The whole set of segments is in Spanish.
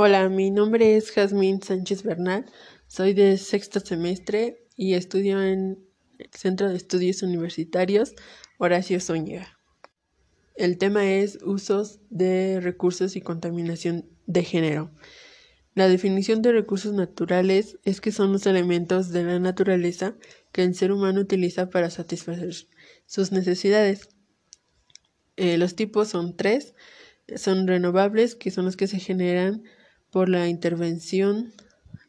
Hola, mi nombre es Jazmín Sánchez Bernal, soy de sexto semestre y estudio en el Centro de Estudios Universitarios Horacio Zúñiga. El tema es usos de recursos y contaminación de género. La definición de recursos naturales es que son los elementos de la naturaleza que el ser humano utiliza para satisfacer sus necesidades. Eh, los tipos son tres, son renovables, que son los que se generan por la intervención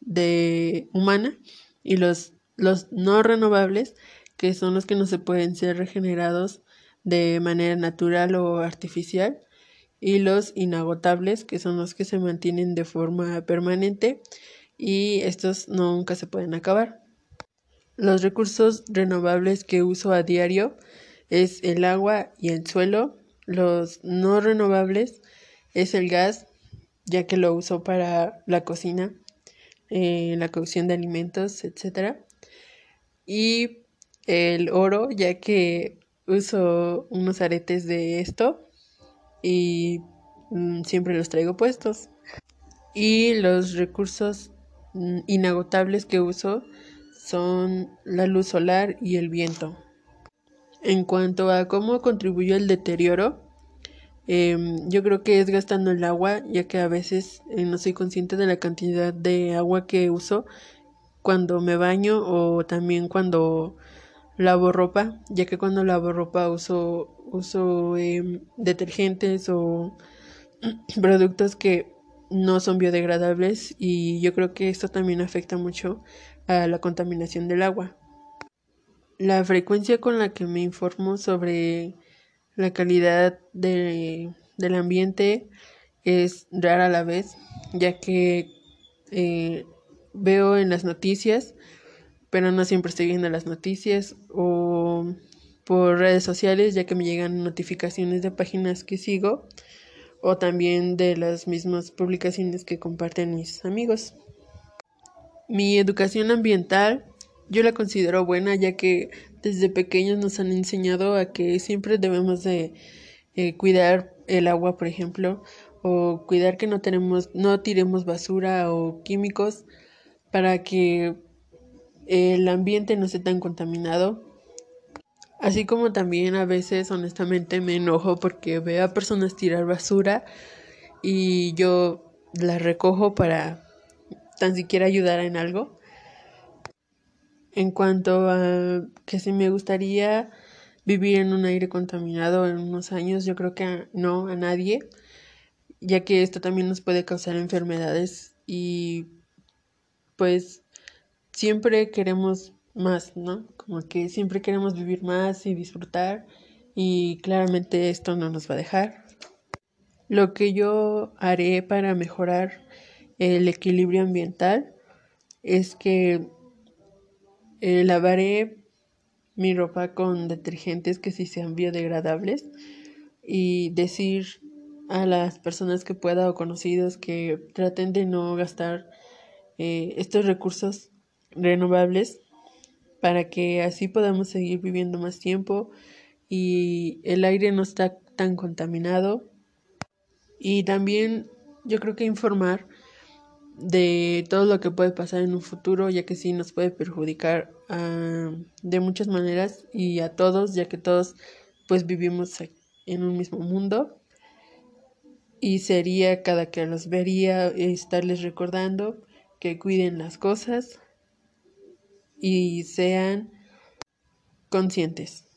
de humana y los, los no renovables, que son los que no se pueden ser regenerados de manera natural o artificial, y los inagotables, que son los que se mantienen de forma permanente y estos nunca se pueden acabar. Los recursos renovables que uso a diario es el agua y el suelo. Los no renovables es el gas, ya que lo uso para la cocina, eh, la cocción de alimentos, etc. Y el oro, ya que uso unos aretes de esto y mm, siempre los traigo puestos. Y los recursos mm, inagotables que uso son la luz solar y el viento. En cuanto a cómo contribuye el deterioro, Em, yo creo que es gastando el agua, ya que a veces eh, no soy consciente de la cantidad de agua que uso cuando me baño o también cuando lavo ropa, ya que cuando lavo ropa uso, uso em, detergentes o productos que no son biodegradables y yo creo que esto también afecta mucho a la contaminación del agua. La frecuencia con la que me informo sobre la calidad de, del ambiente es rara a la vez, ya que eh, veo en las noticias, pero no siempre estoy viendo las noticias o por redes sociales, ya que me llegan notificaciones de páginas que sigo o también de las mismas publicaciones que comparten mis amigos. Mi educación ambiental yo la considero buena ya que desde pequeños nos han enseñado a que siempre debemos de eh, cuidar el agua, por ejemplo, o cuidar que no tenemos, no tiremos basura o químicos para que el ambiente no esté tan contaminado. Así como también a veces honestamente me enojo porque veo a personas tirar basura y yo la recojo para tan siquiera ayudar en algo. En cuanto a que si me gustaría vivir en un aire contaminado en unos años, yo creo que no a nadie, ya que esto también nos puede causar enfermedades y pues siempre queremos más, ¿no? Como que siempre queremos vivir más y disfrutar y claramente esto no nos va a dejar. Lo que yo haré para mejorar el equilibrio ambiental es que eh, lavaré mi ropa con detergentes que sí sean biodegradables y decir a las personas que pueda o conocidos que traten de no gastar eh, estos recursos renovables para que así podamos seguir viviendo más tiempo y el aire no está tan contaminado. Y también yo creo que informar de todo lo que puede pasar en un futuro, ya que sí nos puede perjudicar ah, de muchas maneras y a todos, ya que todos pues vivimos en un mismo mundo. Y sería cada que los vería estarles recordando que cuiden las cosas y sean conscientes.